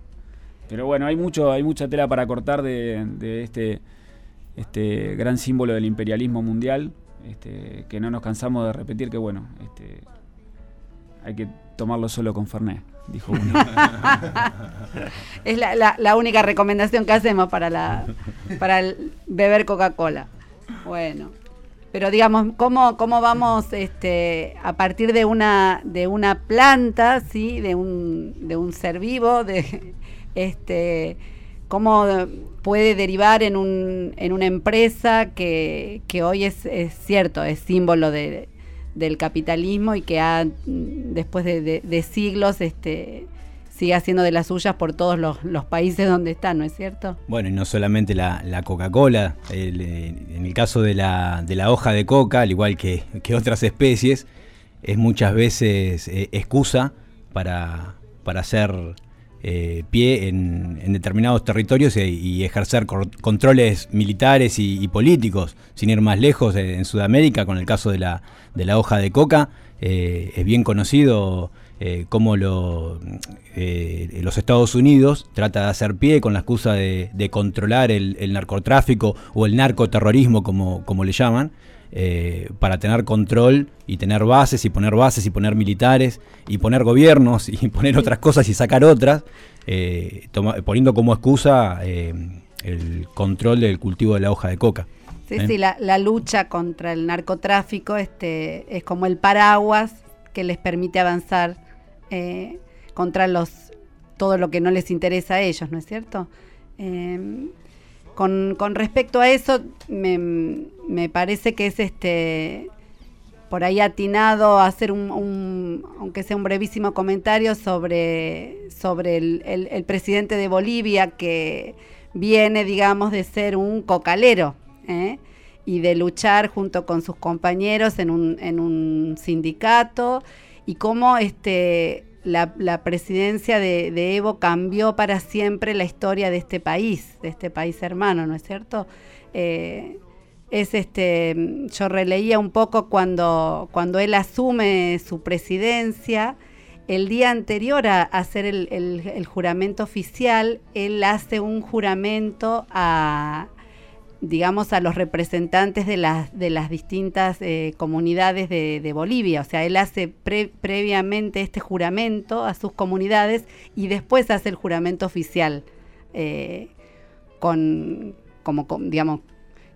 Pero bueno, hay mucho, hay mucha tela para cortar de, de este, este gran símbolo del imperialismo mundial, este, que no nos cansamos de repetir que bueno, este, hay que tomarlo solo con Fernet, dijo <laughs> uno. Es la, la- la única recomendación que hacemos para, la, para el beber Coca-Cola. Bueno, pero digamos, ¿cómo, cómo vamos este, a partir de una, de una planta, ¿sí? de, un, de un ser vivo, de, este, cómo puede derivar en, un, en una empresa que, que hoy es, es cierto, es símbolo de, del capitalismo y que ha, después de, siglos este, sigue haciendo de las suyas por todos los, países donde está, ¿no es cierto? Bueno, y no solamente la, la Coca-Cola, eh, en el caso de la, de la hoja de coca, al igual que, que otras especies, es muchas veces eh, excusa para, para hacer eh, pie en, determinados territorios y, y ejercer controles militares y, políticos. Sin ir más lejos, eh, en Sudamérica, con el caso de la, de la hoja de coca, eh, es bien conocido eh, cómo lo, los Estados Unidos trata de hacer pie con la excusa de, de controlar el, el narcotráfico o el narcoterrorismo, como, como le llaman, eh, para tener control y tener bases y poner bases y poner militares y poner gobiernos y <laughs> poner otras cosas y sacar otras, eh, toma- poniendo como excusa eh, el control del cultivo de la hoja de coca. Sí, sí, la, la lucha contra el narcotráfico este, es como el paraguas que les permite avanzar contra los todo lo que no les interesa a ellos, ¿no es cierto? Con, con respecto a eso, me, me parece que es este por ahí atinado a hacer un, un- aunque sea un brevísimo comentario sobre, sobre el, el- presidente de Bolivia que viene, digamos, de ser un cocalero ¿eh? y de luchar junto con sus compañeros en un, en un sindicato y cómo este, la, la presidencia de, de Evo cambió para siempre la historia de este país, de este país hermano, ¿no es cierto? Eh, es este yo releía un poco cuando cuando él asume su presidencia. El día anterior a hacer el, el- juramento oficial él hace un juramento a digamos a los representantes de las de las distintas eh, comunidades de, Bolivia. O sea él hace pre- previamente este juramento a sus comunidades y después hace el juramento oficial eh, con como digamos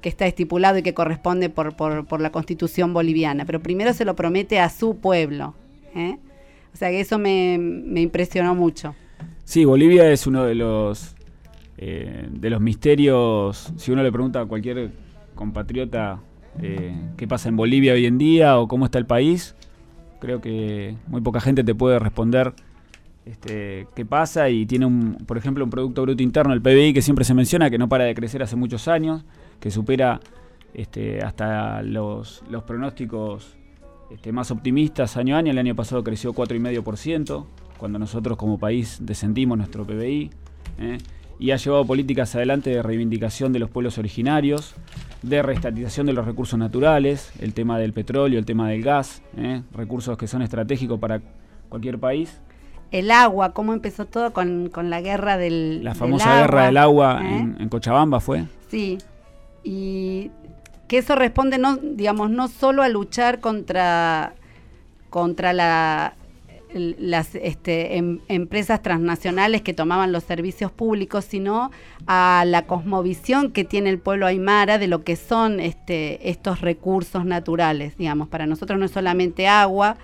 que está estipulado y que corresponde por, por, por la constitución boliviana, pero primero se lo promete a su pueblo. ¿eh? O sea que eso me, me impresionó mucho. Sí, Bolivia es uno de los eh, de los misterios. Si uno le pregunta a cualquier compatriota eh, qué pasa en Bolivia hoy en día o cómo está el país, creo que muy poca gente te puede responder este, qué pasa y tiene un, por ejemplo, un producto bruto interno, el PBI, que siempre se menciona, que no para de crecer hace muchos años, que supera este, hasta los, los pronósticos este, más optimistas año a año. El año pasado creció 4,5%, cuando nosotros como país descendimos nuestro PBI. ¿eh? Y ha llevado políticas adelante de reivindicación de los pueblos originarios, de reestatización de los recursos naturales, el tema del petróleo, el tema del gas, ¿eh? recursos que son estratégicos para cualquier país. El agua, cómo empezó todo con, con la guerra del La del famosa guerra del agua ¿eh? en, en Cochabamba fue. Sí, y que eso responde, no, digamos, no solo a luchar contra, contra la, las este, em- empresas transnacionales que tomaban los servicios públicos, sino a la cosmovisión que tiene el pueblo aymara de lo que son este, estos recursos naturales. Digamos, para nosotros no es solamente agua,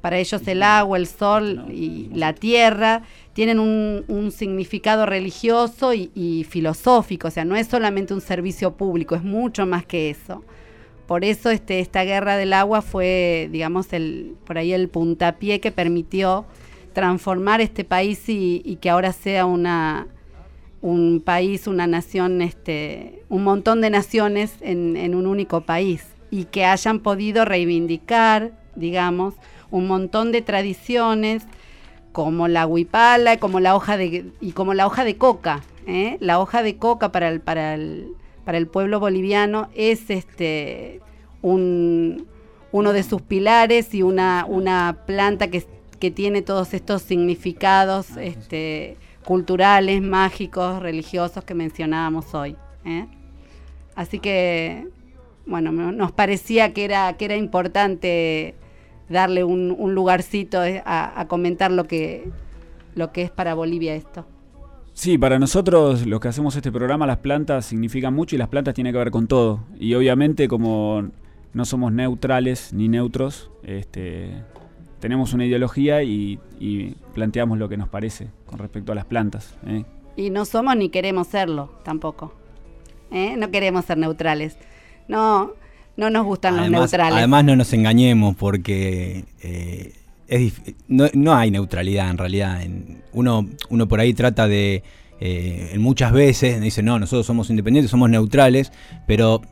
para ellos el agua, el sol y la tierra tienen un, significado religioso y, filosófico, o sea, no es solamente un servicio público, es mucho más que eso. Por eso este, esta guerra del agua fue, digamos, el, por ahí el puntapié que permitió transformar este país y, y que ahora sea una, un país, una nación, este, un montón de naciones en, en un único país y que hayan podido reivindicar, digamos, un montón de tradiciones como la huipala, como la hoja de y como la hoja de coca, ¿eh? la hoja de coca para el para el para el pueblo boliviano es este un uno de sus pilares y una una planta que, que tiene todos estos significados este culturales, mágicos, religiosos que mencionábamos hoy. ¿eh? Así que bueno, nos parecía que era que era importante darle un, un lugarcito eh, a, a comentar lo que lo que es para Bolivia esto. Sí, para nosotros los que hacemos este programa, las plantas significan mucho y las plantas tienen que ver con todo. Y obviamente como no somos neutrales ni neutros, este, tenemos una ideología y, y planteamos lo que nos parece con respecto a las plantas. ¿eh? Y no somos ni queremos serlo tampoco. ¿eh? No queremos ser neutrales. No, no nos gustan los neutrales. además no nos engañemos porque eh, es no, no hay neutralidad en realidad. En- uno, uno por ahí trata de, eh, en muchas veces, dice, no, nosotros somos independientes, somos neutrales, pero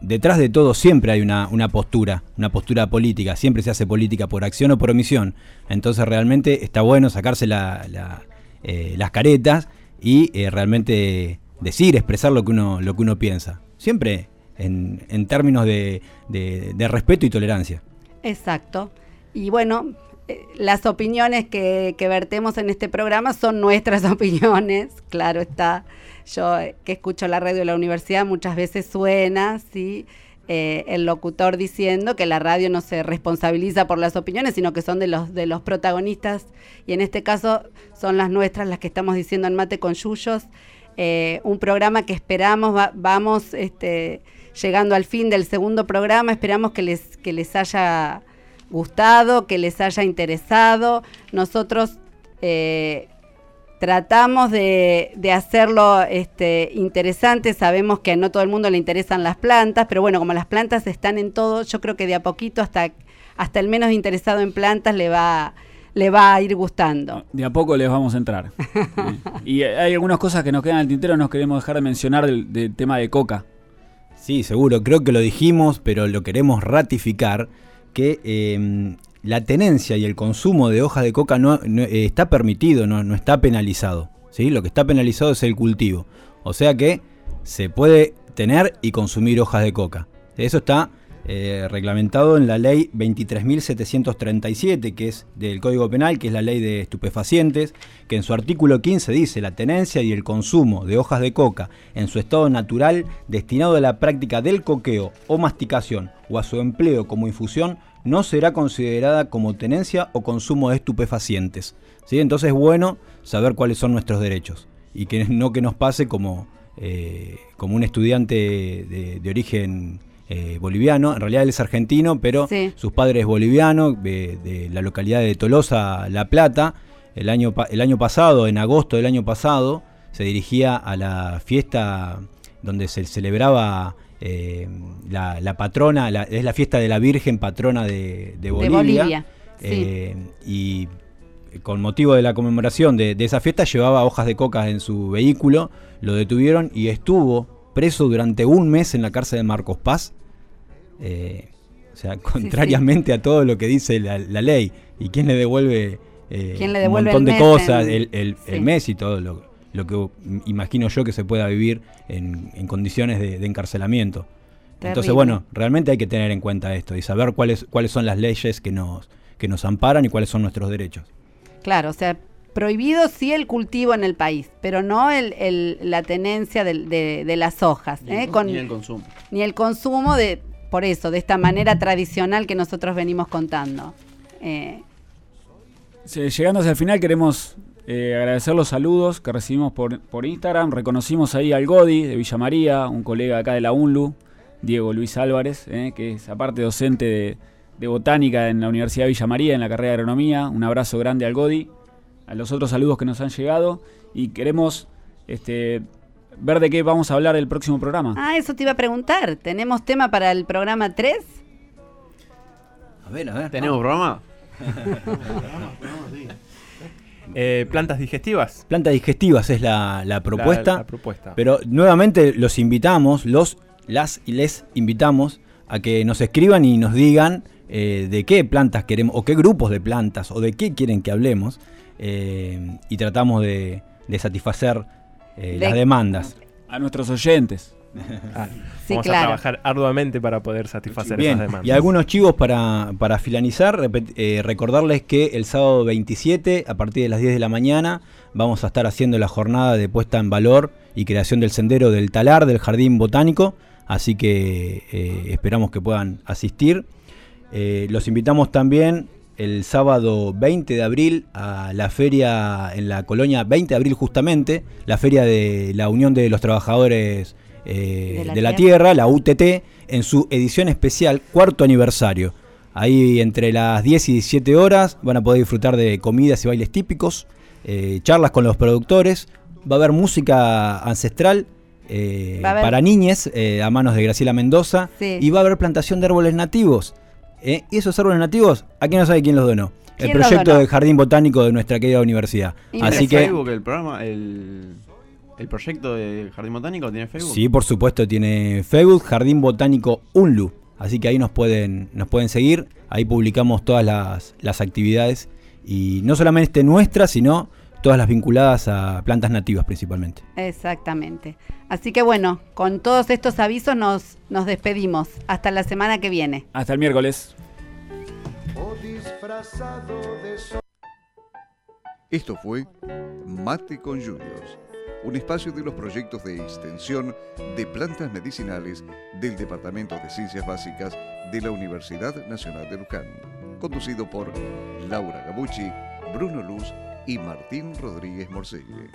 detrás de todo siempre hay una, una postura, una postura política, siempre se hace política por acción o por omisión. Entonces realmente está bueno sacarse la- la, eh, las caretas y eh, realmente decir, expresar lo que uno, lo que uno piensa. Siempre en, términos de, respeto y tolerancia. Exacto. Y bueno, eh, las opiniones que, vertemos en este programa son nuestras <laughs> opiniones, claro está. Yo eh, que escucho la radio de la universidad muchas veces suena. Eh, el locutor diciendo que la radio no se responsabiliza por las opiniones, sino que son de los, protagonistas, y en este caso son las nuestras las que estamos diciendo en Mate con Yuyos, un programa que esperamos, va- vamos este, llegando al fin del segundo programa, esperamos que les, que les haya gustado, que les haya interesado. Nosotros eh, tratamos de, de hacerlo este, interesante, sabemos que a no todo el mundo le interesan las plantas, pero bueno, como las plantas están en todo, yo creo que de a poquito hasta, hasta el menos interesado en plantas le va, le va a ir gustando. De a poco les vamos a entrar. <laughs> Y hay algunas cosas que nos quedan en el tintero, no queremos dejar de mencionar del, del tema de coca. Sí, seguro, creo que lo dijimos, pero lo queremos ratificar, que eh, la tenencia y el consumo de hojas de coca no, no, eh, está permitido, no, no está penalizado. ¿sí? Lo que está penalizado es el cultivo. O sea que se puede tener y consumir hojas de coca. Eso está eh, reglamentado en la ley 23.737, que es del Código Penal, que es la ley de estupefacientes, que en su artículo 15 dice la tenencia y el consumo de hojas de coca en su estado natural destinado a la práctica del coqueo o masticación o a su empleo como infusión no será considerada como tenencia o consumo de estupefacientes. ¿sí? Entonces es bueno saber cuáles son nuestros derechos y que no que nos pase como, eh, como un estudiante de, de origen eh, boliviano, en realidad él es argentino, pero Sí. sus padres bolivianos, de, de la localidad de Tolosa, La Plata, el año, el año pasado, en agosto del año pasado, se dirigía a la fiesta donde se celebraba eh, la, la patrona, la- es la fiesta de la Virgen patrona de, de Bolivia. Bolivia, sí. Eh, y con motivo de la conmemoración de, de esa fiesta llevaba hojas de coca en su vehículo, lo detuvieron y estuvo preso durante un mes en la cárcel de Marcos Paz. Eh, o sea, contrariamente a todo lo que dice la, la ley. ¿Y quién le devuelve, eh, ¿Quién le devuelve un montón de mes cosas, en- el, el- mes y todo lo, lo que imagino yo que se pueda vivir en, en condiciones de, de encarcelamiento? Entonces, bueno, realmente hay que tener en cuenta esto y saber cuáles, cuáles son las leyes que nos, que nos amparan y cuáles son nuestros derechos. Claro, o sea, prohibido sí el cultivo en el país, pero no el, el- la tenencia de, de las hojas, Ni el ¿eh? Con- ni el consumo. ni el consumo de, por eso, de esta manera tradicional que nosotros venimos contando. Eh, Llegando hacia el final queremos eh, agradecer los saludos que recibimos por, por Instagram. Reconocimos ahí al Godi de Villa María, un colega acá de la UNLU, Diego Luis Álvarez, eh, que es aparte docente de, de botánica en la Universidad de Villa María en la carrera de agronomía. Un abrazo grande al Godi, a los otros saludos que nos han llegado y queremos este, ver de qué vamos a hablar el próximo programa. ah, eso te iba a preguntar. ¿Tenemos tema para el programa 3? A ver, a ver. ¿Tenemos programa? <laughs> Eh, plantas digestivas. Plantas digestivas es la, la propuesta. La- la propuesta. Pero nuevamente los invitamos, los, las y les invitamos a que nos escriban y nos digan eh, de qué plantas queremos, o qué grupos de plantas, o de qué quieren que hablemos. eh, y tratamos de, de satisfacer eh, De- las demandas. A nuestros oyentes. <laughs> Ah, Sí, vamos a trabajar arduamente para poder satisfacer Bien, esas demandas. y algunos chivos para, para finalizar, eh, recordarles que el sábado 27, a partir de las 10 de la mañana, vamos a estar haciendo la jornada de puesta en valor y creación del sendero del talar del Jardín Botánico, así que eh, esperamos que puedan asistir. Eh, los invitamos también el sábado 20 de abril a la feria en la colonia 20 de abril justamente, la feria de la Unión de los Trabajadores eh, De la de la Tierra. Tierra, la UTT, en su edición especial, cuarto aniversario. Ahí entre las 10 y 17 horas van a poder disfrutar de comidas y bailes típicos, eh, charlas con los productores, va a haber música ancestral eh, haber- para niñes eh, a manos de Graciela Mendoza Sí. y va a haber plantación de árboles nativos. Eh, y esos árboles nativos, aquí no sabe quién los donó. El ¿Quién proyecto donó? del Jardín Botánico de nuestra querida universidad. Y Así ¿En que Facebook el programa, el... ¿El proyecto de Jardín Botánico tiene Facebook? Sí, por supuesto, tiene Facebook, Jardín Botánico UNLU. Así que ahí nos pueden, nos pueden seguir. Ahí publicamos todas las, las actividades. Y no solamente nuestras, sino todas las vinculadas a plantas nativas principalmente. Exactamente. Así que bueno, con todos estos avisos nos, nos despedimos. Hasta la semana que viene. Hasta el miércoles. Esto fue Mate con Juniors, un espacio de los proyectos de extensión de plantas medicinales del Departamento de Ciencias Básicas de la Universidad Nacional de Luján, conducido por Laura Gabucci, Bruno Luz y Martín Rodríguez Morcelle.